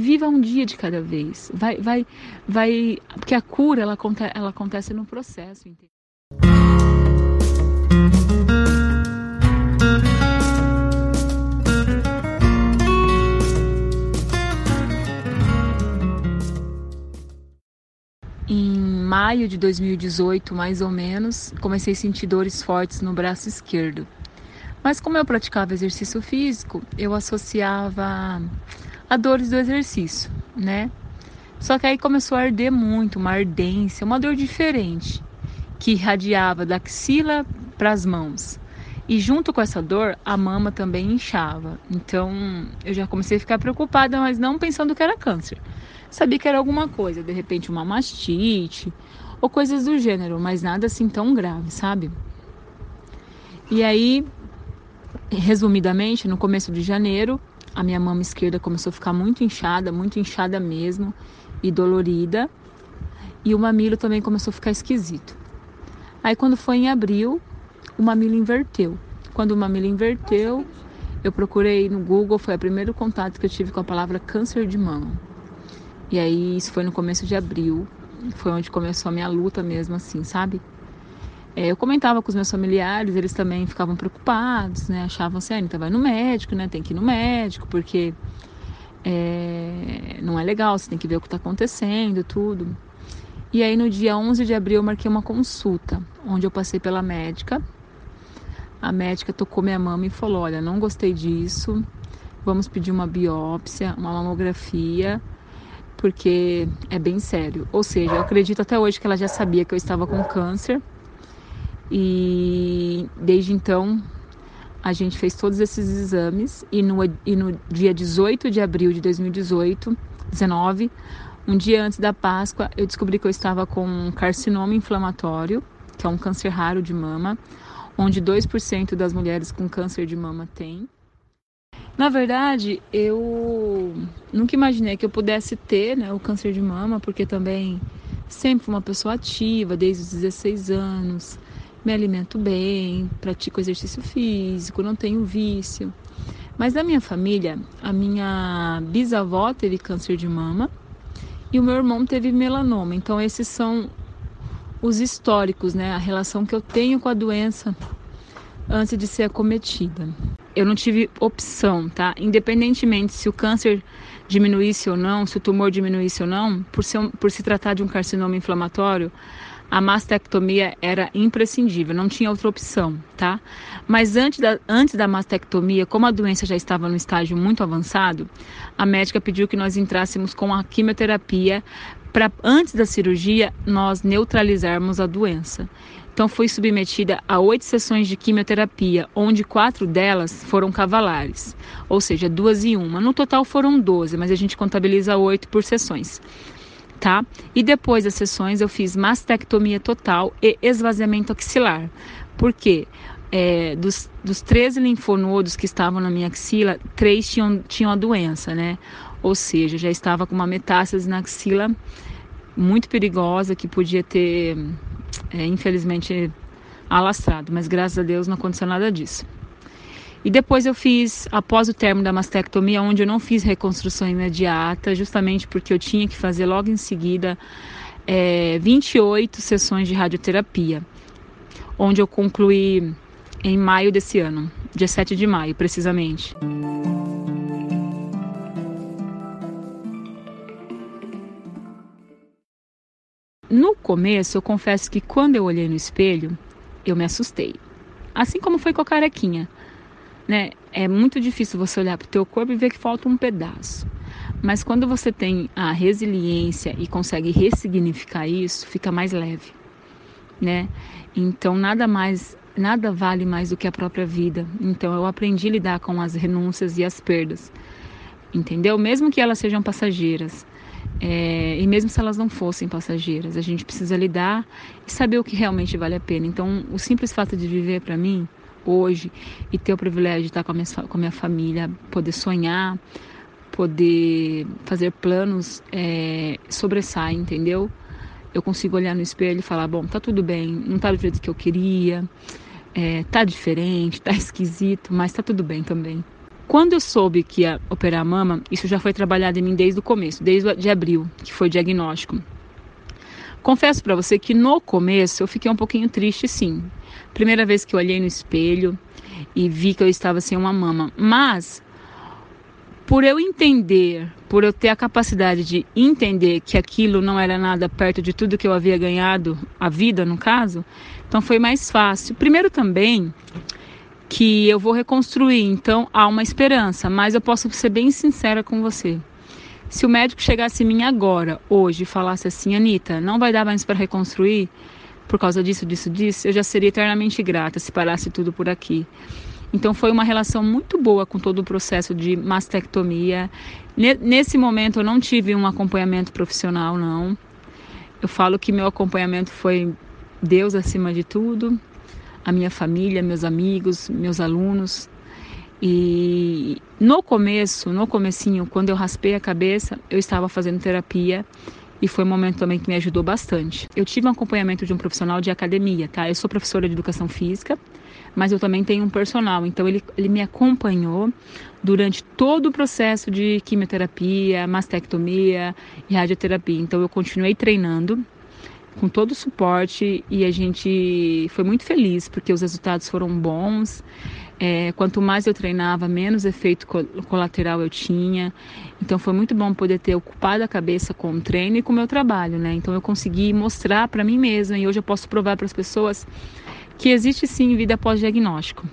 Viva um dia de cada vez. Vai, vai, vai, porque a cura ela, ela acontece no processo. Em maio de 2018, mais ou menos, comecei a sentir dores fortes no braço esquerdo. Mas como eu praticava exercício físico, eu associava a dores do exercício, né? Só que aí começou a arder muito, uma ardência, uma dor diferente, que irradiava da axila para as mãos. E junto com essa dor, a mama também inchava. Então eu já comecei a ficar preocupada, mas não pensando que era câncer. Sabia que era alguma coisa, de repente uma mastite ou coisas do gênero, mas nada assim tão grave, sabe? E aí resumidamente, no começo de janeiro, a minha mama esquerda começou a ficar muito inchada, muito inchada mesmo e dolorida. E o mamilo também começou a ficar esquisito. Aí quando foi em abril, o mamilo inverteu. Quando o mamilo inverteu, eu procurei no Google, foi o primeiro contato que eu tive com a palavra câncer de mama. E aí isso foi no começo de abril, foi onde começou a minha luta mesmo assim, sabe? É, eu comentava com os meus familiares, eles também ficavam preocupados, né? Achavam assim, ah, Anitta, vai no médico, né? Tem que ir no médico, porque é, não é legal, você tem que ver o que está acontecendo, tudo. E aí no dia 11 de abril eu marquei uma consulta, onde eu passei pela médica. A médica tocou minha mama e falou: Olha, não gostei disso, vamos pedir uma biópsia, uma mamografia, porque é bem sério. Ou seja, eu acredito até hoje que ela já sabia que eu estava com câncer e desde então a gente fez todos esses exames e no, e no dia 18 de abril de 2018, 19, um dia antes da Páscoa, eu descobri que eu estava com um carcinoma inflamatório, que é um câncer raro de mama, onde 2% das mulheres com câncer de mama têm. Na verdade, eu nunca imaginei que eu pudesse ter né, o câncer de mama, porque também sempre fui uma pessoa ativa, desde os 16 anos me alimento bem, pratico exercício físico, não tenho vício. Mas na minha família, a minha bisavó teve câncer de mama e o meu irmão teve melanoma. Então esses são os históricos, né? A relação que eu tenho com a doença antes de ser acometida. Eu não tive opção, tá? Independentemente se o câncer diminuísse ou não, se o tumor diminuísse ou não, por, ser por se tratar de um carcinoma inflamatório, a mastectomia era imprescindível, não tinha outra opção, tá? Mas antes da, antes da mastectomia, como a doença já estava no estágio muito avançado, a médica pediu que nós entrássemos com a quimioterapia para antes da cirurgia nós neutralizarmos a doença. Então fui submetida a oito sessões de quimioterapia, onde quatro delas foram cavalares, ou seja, duas e uma. No total foram doze, mas a gente contabiliza oito por sessões tá? E depois das sessões eu fiz mastectomia total e esvaziamento axilar. Por quê? É, dos, dos 13 linfonodos que estavam na minha axila, três tinham, tinham a doença, né? Ou seja, já estava com uma metástase na axila muito perigosa que podia ter, é, infelizmente, alastrado, mas graças a Deus não aconteceu nada disso. E depois eu fiz, após o término da mastectomia, onde eu não fiz reconstrução imediata, justamente porque eu tinha que fazer logo em seguida é, 28 sessões de radioterapia, onde eu concluí em maio desse ano, dia 7 de maio, precisamente. No começo, eu confesso que quando eu olhei no espelho, eu me assustei. Assim como foi com a carequinha né? É muito difícil você olhar para o teu corpo e ver que falta um pedaço. Mas quando você tem a resiliência e consegue ressignificar isso, fica mais leve, né? Então nada mais, nada vale mais do que a própria vida. Então eu aprendi a lidar com as renúncias e as perdas, entendeu? Mesmo que elas sejam passageiras. É, e mesmo se elas não fossem passageiras, a gente precisa lidar e saber o que realmente vale a pena. Então, o simples fato de viver para mim hoje e ter o privilégio de estar com a minha, com a minha família, poder sonhar, poder fazer planos, é, sobressai, entendeu? Eu consigo olhar no espelho e falar, bom, tá tudo bem, não tá do jeito que eu queria, é, tá diferente, tá esquisito, mas tá tudo bem também. Quando eu soube que ia operar a mama, isso já foi trabalhado em mim desde o começo, desde de abril, que foi o diagnóstico. Confesso para você que no começo eu fiquei um pouquinho triste, sim. Primeira vez que eu olhei no espelho e vi que eu estava sem uma mama, mas por eu entender, por eu ter a capacidade de entender que aquilo não era nada perto de tudo que eu havia ganhado, a vida no caso, então foi mais fácil. Primeiro também que eu vou reconstruir, então há uma esperança, mas eu posso ser bem sincera com você. Se o médico chegasse em mim agora, hoje, e falasse assim, Anitta, não vai dar mais para reconstruir por causa disso, disso, disso, eu já seria eternamente grata se parasse tudo por aqui. Então foi uma relação muito boa com todo o processo de mastectomia. Nesse momento eu não tive um acompanhamento profissional, não. Eu falo que meu acompanhamento foi Deus acima de tudo a minha família, meus amigos, meus alunos. E no começo, no comecinho, quando eu raspei a cabeça, eu estava fazendo terapia e foi um momento também que me ajudou bastante. Eu tive um acompanhamento de um profissional de academia, tá? Eu sou professora de educação física, mas eu também tenho um personal, então ele, ele me acompanhou durante todo o processo de quimioterapia, mastectomia e radioterapia. Então eu continuei treinando com todo o suporte e a gente foi muito feliz porque os resultados foram bons. É, quanto mais eu treinava, menos efeito colateral eu tinha. Então foi muito bom poder ter ocupado a cabeça com o treino e com o meu trabalho, né? Então eu consegui mostrar para mim mesma e hoje eu posso provar para as pessoas que existe sim vida pós-diagnóstico.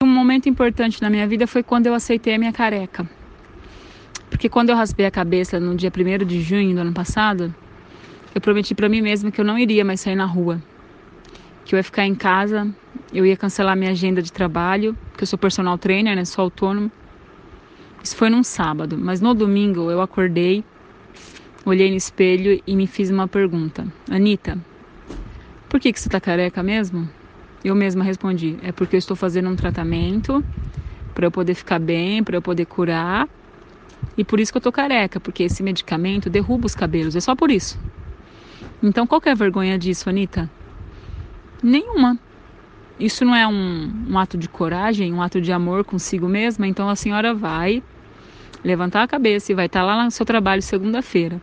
Um momento importante na minha vida foi quando eu aceitei a minha careca. Porque quando eu raspei a cabeça no dia 1 de junho do ano passado, eu prometi para mim mesma que eu não iria mais sair na rua. Que eu ia ficar em casa, eu ia cancelar minha agenda de trabalho, que eu sou personal trainer, né, sou autônomo. Isso foi num sábado, mas no domingo eu acordei, olhei no espelho e me fiz uma pergunta. Anitta, por que, que você tá careca mesmo? Eu mesma respondi, é porque eu estou fazendo um tratamento para eu poder ficar bem, para eu poder curar e por isso que eu tô careca, porque esse medicamento derruba os cabelos, é só por isso. Então qual que é a vergonha disso, Anitta? Nenhuma. Isso não é um, um ato de coragem, um ato de amor consigo mesma, então a senhora vai levantar a cabeça e vai estar lá no seu trabalho segunda-feira.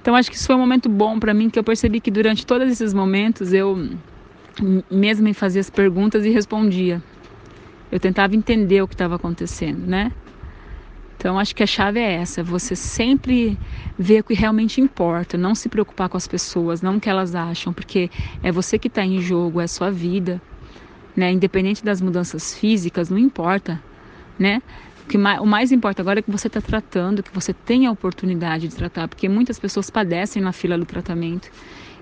Então acho que isso foi um momento bom para mim, que eu percebi que durante todos esses momentos eu mesmo me fazia as perguntas e respondia. Eu tentava entender o que estava acontecendo, né? Então acho que a chave é essa, você sempre ver o que realmente importa, não se preocupar com as pessoas, não o que elas acham, porque é você que está em jogo, é a sua vida, né? Independente das mudanças físicas, não importa, né? O, que mais, o mais importa agora é que você está tratando, que você tenha a oportunidade de tratar, porque muitas pessoas padecem na fila do tratamento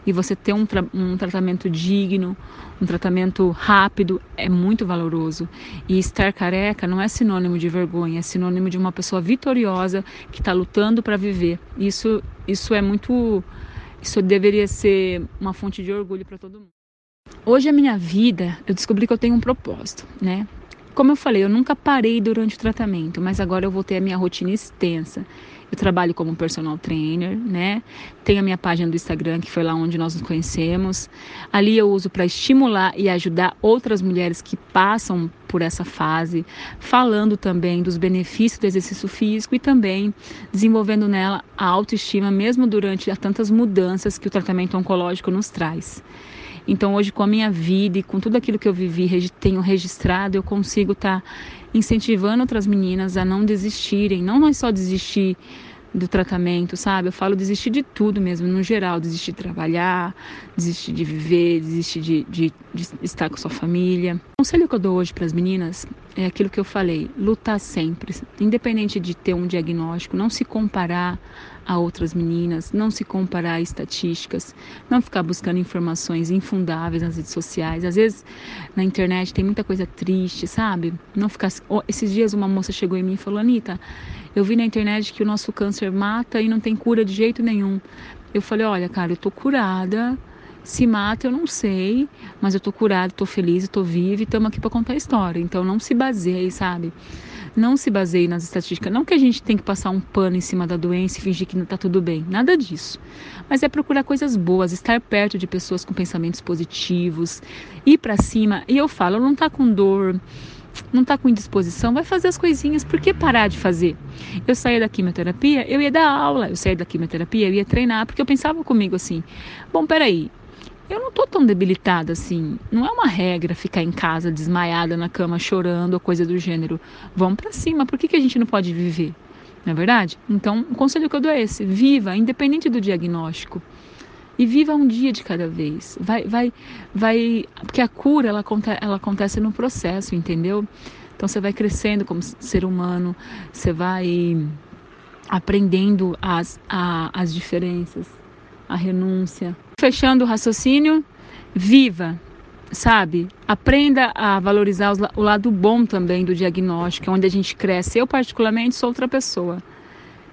e você ter um, tra um tratamento digno, um tratamento rápido é muito valoroso. E estar careca não é sinônimo de vergonha, é sinônimo de uma pessoa vitoriosa que está lutando para viver. Isso, isso é muito. Isso deveria ser uma fonte de orgulho para todo mundo. Hoje a minha vida, eu descobri que eu tenho um propósito, né? Como eu falei, eu nunca parei durante o tratamento, mas agora eu vou ter a minha rotina extensa. Eu trabalho como personal trainer, né? Tenho a minha página do Instagram, que foi lá onde nós nos conhecemos. Ali eu uso para estimular e ajudar outras mulheres que passam por essa fase, falando também dos benefícios do exercício físico e também desenvolvendo nela a autoestima, mesmo durante as tantas mudanças que o tratamento oncológico nos traz. Então, hoje, com a minha vida e com tudo aquilo que eu vivi, tenho registrado, eu consigo estar tá incentivando outras meninas a não desistirem. Não é só desistir do tratamento, sabe? Eu falo desistir de tudo mesmo, no geral, desistir de trabalhar, desistir de viver, desistir de, de, de estar com sua família. O conselho que eu dou hoje para as meninas é aquilo que eu falei: lutar sempre, independente de ter um diagnóstico, não se comparar a outras meninas, não se comparar a estatísticas, não ficar buscando informações infundáveis nas redes sociais. Às vezes na internet tem muita coisa triste, sabe? Não ficar. Esses dias uma moça chegou em mim e falou: Anitta, eu vi na internet que o nosso câncer mata e não tem cura de jeito nenhum. Eu falei: olha, cara, eu tô curada. Se mata, eu não sei, mas eu tô curada, tô feliz, tô viva e estamos aqui para contar a história. Então não se baseie, sabe? Não se baseie nas estatísticas. Não que a gente tem que passar um pano em cima da doença e fingir que não está tudo bem. Nada disso. Mas é procurar coisas boas, estar perto de pessoas com pensamentos positivos, ir para cima. E eu falo, não está com dor, não está com indisposição, vai fazer as coisinhas. Por que parar de fazer? Eu saía da quimioterapia, eu ia dar aula. Eu saía da quimioterapia, eu ia treinar, porque eu pensava comigo assim: bom, peraí, eu não tô tão debilitada assim. Não é uma regra ficar em casa desmaiada na cama chorando ou coisa do gênero. Vamos para cima. Por que, que a gente não pode viver? Não é verdade? Então, o conselho que eu dou é esse: viva, independente do diagnóstico. E viva um dia de cada vez. Vai, vai, vai, porque a cura ela, ela acontece no processo, entendeu? Então você vai crescendo como ser humano, você vai aprendendo as, a, as diferenças, a renúncia, Fechando o raciocínio, viva, sabe? Aprenda a valorizar o lado bom também do diagnóstico, onde a gente cresce. Eu, particularmente, sou outra pessoa.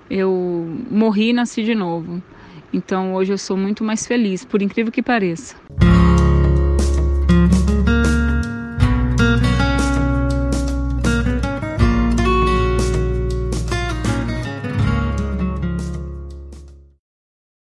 Eu morri e nasci de novo. Então, hoje eu sou muito mais feliz, por incrível que pareça.